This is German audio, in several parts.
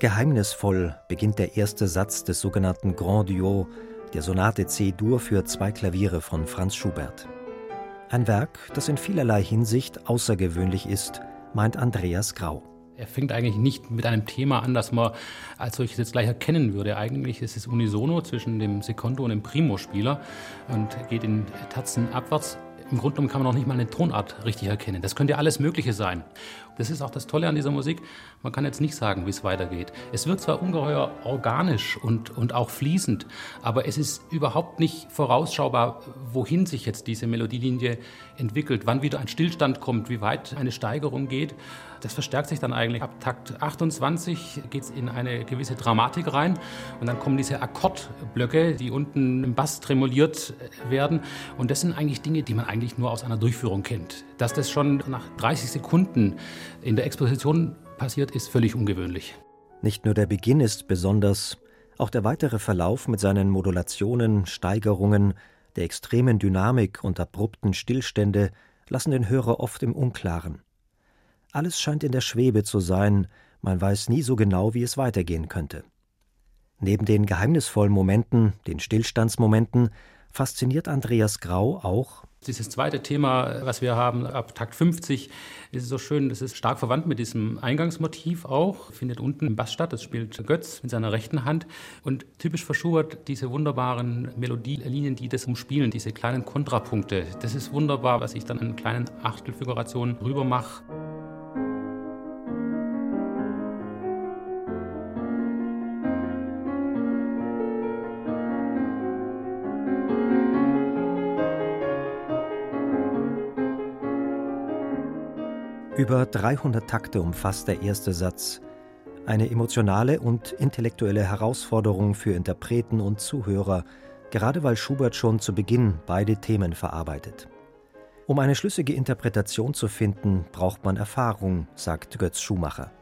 Geheimnisvoll beginnt der erste Satz des sogenannten Grand Duo der Sonate C-Dur für zwei Klaviere von Franz Schubert. Ein Werk, das in vielerlei Hinsicht außergewöhnlich ist, meint Andreas Grau. Er fängt eigentlich nicht mit einem Thema an, das man als solches jetzt gleich erkennen würde. Eigentlich ist es unisono zwischen dem Secondo und dem Primo-Spieler und geht in Terzen abwärts im Grunde genommen kann man noch nicht mal eine Tonart richtig erkennen. Das könnte alles Mögliche sein. Das ist auch das Tolle an dieser Musik. Man kann jetzt nicht sagen, wie es weitergeht. Es wird zwar ungeheuer organisch und, und auch fließend, aber es ist überhaupt nicht vorausschaubar, wohin sich jetzt diese Melodielinie entwickelt, wann wieder ein Stillstand kommt, wie weit eine Steigerung geht. Das verstärkt sich dann eigentlich. Ab Takt 28 geht es in eine gewisse Dramatik rein und dann kommen diese Akkordblöcke, die unten im Bass tremoliert werden. Und das sind eigentlich Dinge, die man eigentlich nur aus einer Durchführung kennt. Dass das schon nach 30 Sekunden in der Exposition passiert, ist völlig ungewöhnlich. Nicht nur der Beginn ist besonders, auch der weitere Verlauf mit seinen Modulationen, Steigerungen, der extremen Dynamik und abrupten Stillstände lassen den Hörer oft im Unklaren. Alles scheint in der Schwebe zu sein, man weiß nie so genau, wie es weitergehen könnte. Neben den geheimnisvollen Momenten, den Stillstandsmomenten, fasziniert Andreas Grau auch dieses zweite Thema, was wir haben, ab Takt 50, ist so schön, das ist stark verwandt mit diesem Eingangsmotiv auch, findet unten im Bass statt, das spielt Götz mit seiner rechten Hand und typisch für Schubert diese wunderbaren Melodielinien, die das umspielen, diese kleinen Kontrapunkte. Das ist wunderbar, was ich dann in kleinen Achtelfigurationen rüber mache. Über 300 Takte umfasst der erste Satz. Eine emotionale und intellektuelle Herausforderung für Interpreten und Zuhörer, gerade weil Schubert schon zu Beginn beide Themen verarbeitet. Um eine schlüssige Interpretation zu finden, braucht man Erfahrung, sagt Götz Schumacher.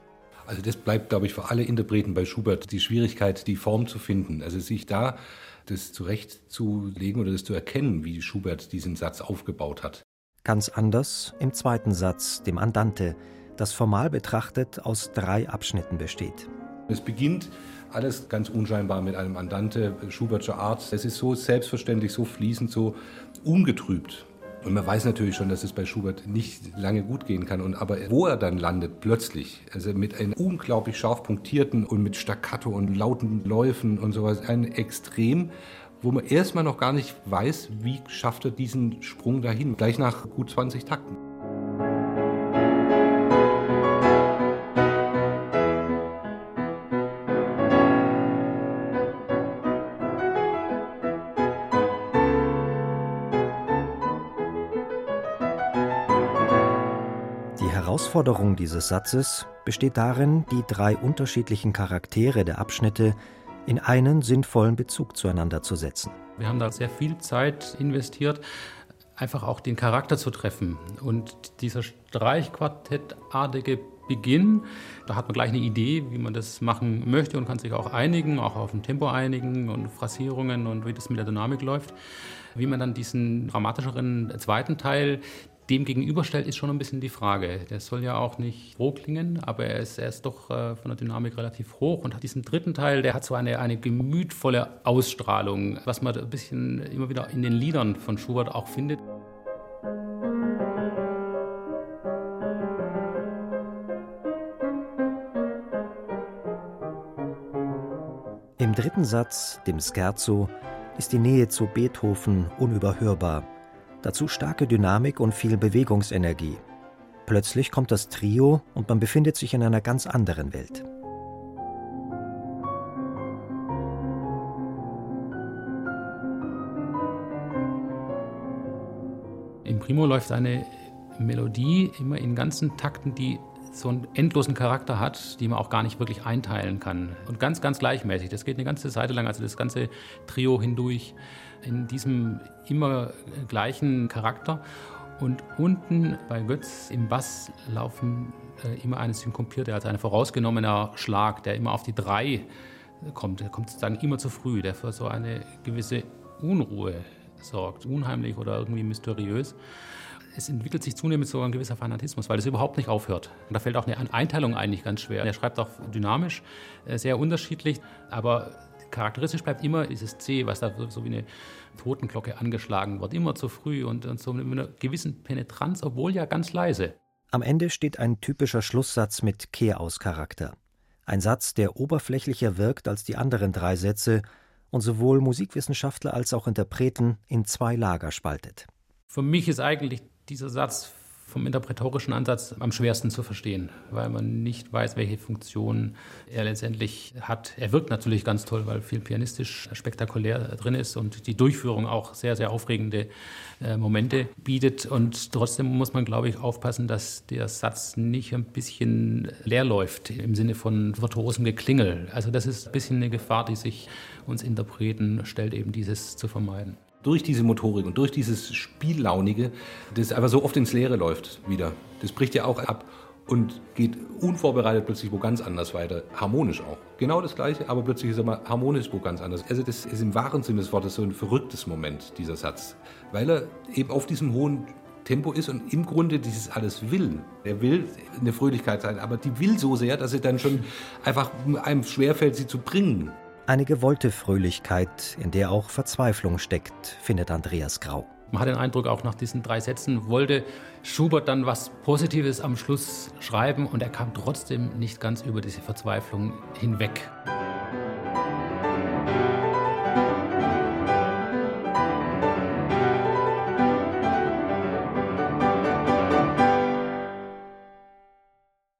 Also das bleibt, glaube ich, für alle Interpreten bei Schubert die Schwierigkeit, die Form zu finden. Also sich da das zurechtzulegen oder das zu erkennen, wie Schubert diesen Satz aufgebaut hat. Ganz anders im zweiten Satz, dem Andante, das formal betrachtet aus drei Abschnitten besteht. Es beginnt alles ganz unscheinbar mit einem Andante Schubertscher Art. Es ist so selbstverständlich, so fließend, so ungetrübt. Und man weiß natürlich schon, dass es bei Schubert nicht lange gut gehen kann. Und aber wo er dann landet, plötzlich, also mit einem unglaublich scharf punktierten und mit Staccato und lauten Läufen und sowas, ein Extrem, wo man erstmal noch gar nicht weiß, wie schafft er diesen Sprung dahin, gleich nach gut 20 Takten. Die Herausforderung dieses Satzes besteht darin, die drei unterschiedlichen Charaktere der Abschnitte in einen sinnvollen Bezug zueinander zu setzen. Wir haben da sehr viel Zeit investiert, einfach auch den Charakter zu treffen. Und dieser Streichquartettartige Beginn, da hat man gleich eine Idee, wie man das machen möchte und kann sich auch einigen, auch auf ein Tempo einigen und Phrasierungen und wie das mit der Dynamik läuft. Wie man dann diesen dramatischeren zweiten Teil dem gegenüberstellt, ist schon ein bisschen die Frage. Der soll ja auch nicht roh klingen, aber er ist, er ist doch äh, von der Dynamik relativ hoch und hat diesen dritten Teil, der hat so eine, eine gemütvolle Ausstrahlung, was man ein bisschen immer wieder in den Liedern von Schubert auch findet. Im dritten Satz, dem Scherzo, ist die Nähe zu Beethoven unüberhörbar Dazu starke Dynamik und viel Bewegungsenergie. Plötzlich kommt das Trio und man befindet sich in einer ganz anderen Welt. Im Primo läuft eine Melodie immer in ganzen Takten, die so einen endlosen Charakter hat, die man auch gar nicht wirklich einteilen kann. Und ganz, ganz gleichmäßig. Das geht eine ganze Seite lang, also das ganze Trio hindurch in diesem immer gleichen Charakter. Und unten bei Götz im Bass laufen äh, immer eine synkopierte, also ein vorausgenommener Schlag, der immer auf die drei kommt. Der kommt sozusagen immer zu früh, der für so eine gewisse Unruhe sorgt, unheimlich oder irgendwie mysteriös. Es entwickelt sich zunehmend so ein gewisser Fanatismus, weil es überhaupt nicht aufhört. Und da fällt auch eine Einteilung eigentlich ganz schwer. Er schreibt auch dynamisch, äh, sehr unterschiedlich, aber charakteristisch bleibt immer dieses C, was da so wie eine Totenglocke angeschlagen wird, immer zu früh und, und so mit einer gewissen Penetranz, obwohl ja ganz leise. Am Ende steht ein typischer Schlusssatz mit Kehrauscharakter. Ein Satz, der oberflächlicher wirkt als die anderen drei Sätze und sowohl Musikwissenschaftler als auch Interpreten in zwei Lager spaltet. Für mich ist eigentlich dieser Satz vom interpretorischen Ansatz am schwersten zu verstehen, weil man nicht weiß, welche Funktion er letztendlich hat. Er wirkt natürlich ganz toll, weil viel pianistisch spektakulär drin ist und die Durchführung auch sehr, sehr aufregende äh, Momente bietet. Und trotzdem muss man, glaube ich, aufpassen, dass der Satz nicht ein bisschen leer läuft im Sinne von virtuosem Geklingel. Also das ist ein bisschen eine Gefahr, die sich uns Interpreten stellt, eben dieses zu vermeiden durch diese Motorik und durch dieses Spiellaunige, das einfach so oft ins Leere läuft wieder. Das bricht ja auch ab und geht unvorbereitet plötzlich wo ganz anders weiter. Harmonisch auch. Genau das Gleiche, aber plötzlich ist er mal harmonisch wo ganz anders. Also das ist im wahren Sinne des Wortes so ein verrücktes Moment, dieser Satz. Weil er eben auf diesem hohen Tempo ist und im Grunde dieses alles will. Er will eine Fröhlichkeit sein, aber die will so sehr, dass es dann schon einfach einem schwerfällt, sie zu bringen. Eine gewollte Fröhlichkeit, in der auch Verzweiflung steckt, findet Andreas Grau. Man hat den Eindruck, auch nach diesen drei Sätzen wollte Schubert dann was Positives am Schluss schreiben und er kam trotzdem nicht ganz über diese Verzweiflung hinweg.